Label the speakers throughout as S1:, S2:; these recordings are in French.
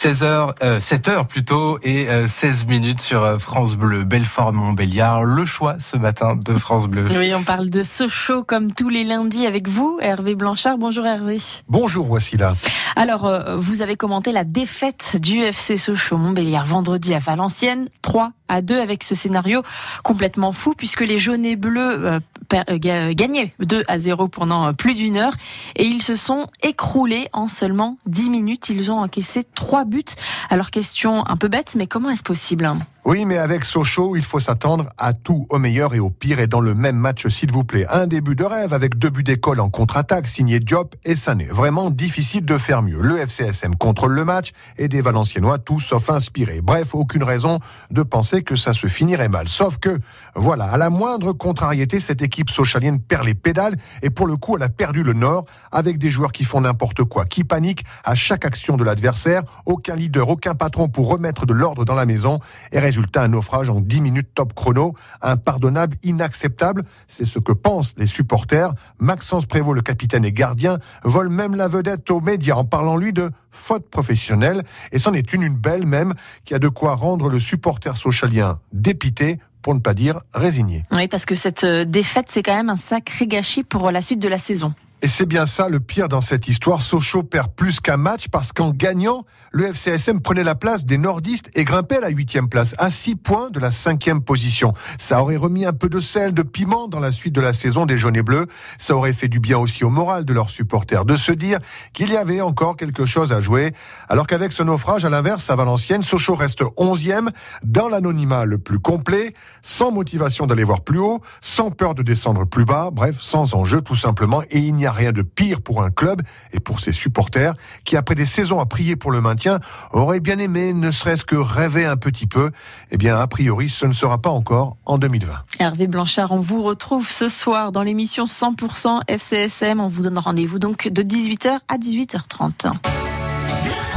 S1: 16h, 7h plutôt, et 16 minutes sur France Bleu, Belfort-Montbéliard. Le choix ce matin de France Bleu.
S2: Oui, on parle de Sochaux comme tous les lundis avec vous, Hervé Blanchard. Bonjour Hervé.
S3: Bonjour, voici là.
S2: Alors, vous avez commenté la défaite du FC Sochaux-Montbéliard vendredi à Valenciennes, 3 à 2 avec ce scénario complètement fou puisque les jaunes et bleus gagnaient 2 à 0 pendant plus d'une heure et ils se sont écroulés en seulement 10 minutes. Ils ont encaissé 3 buts. Alors question un peu bête, mais comment est-ce possible?
S3: Oui, mais avec Sochaux, il faut s'attendre à tout, au meilleur et au pire, et dans le même match, s'il vous plaît. Un début de rêve avec deux buts d'école en contre-attaque, signé Diop et Sané. Vraiment difficile de faire mieux. Le FCSM contrôle le match et des Valenciennois tous sauf inspirés. Bref, aucune raison de penser que ça se finirait mal. Sauf que, voilà, à la moindre contrariété, cette équipe sochalienne perd les pédales et pour le coup, elle a perdu le nord avec des joueurs qui font n'importe quoi, qui paniquent à chaque action de l'adversaire. Aucun leader, aucun patron pour remettre de l'ordre dans la maison et Résultat, un naufrage en 10 minutes top chrono, impardonnable, inacceptable. C'est ce que pensent les supporters. Maxence Prévost, le capitaine et gardien, vole même la vedette aux médias en parlant, lui, de faute professionnelle. Et c'en est une, une belle même, qui a de quoi rendre le supporter socialien dépité, pour ne pas dire résigné.
S2: Oui, parce que cette euh, défaite, c'est quand même un sacré gâchis pour la suite de la saison.
S3: Et c'est bien ça le pire dans cette histoire. Sochaux perd plus qu'un match parce qu'en gagnant, le FCSM prenait la place des nordistes et grimpait à la huitième place, à six points de la cinquième position. Ça aurait remis un peu de sel, de piment dans la suite de la saison des jaunes et bleus. Ça aurait fait du bien aussi au moral de leurs supporters de se dire qu'il y avait encore quelque chose à jouer. Alors qu'avec ce naufrage, à l'inverse, à Valenciennes, Sochaux reste onzième dans l'anonymat le plus complet, sans motivation d'aller voir plus haut, sans peur de descendre plus bas, bref, sans enjeu tout simplement. Et il n'y a rien de pire pour un club et pour ses supporters qui, après des saisons à prier pour le maintien, auraient bien aimé ne serait-ce que rêver un petit peu. Eh bien, a priori, ce ne sera pas encore en 2020.
S2: Hervé Blanchard, on vous retrouve ce soir dans l'émission 100% FCSM. On vous donne rendez-vous donc de 18h à 18h30.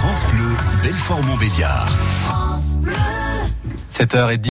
S4: France Bleu, Belfort-Montbéliard.
S1: 7h10.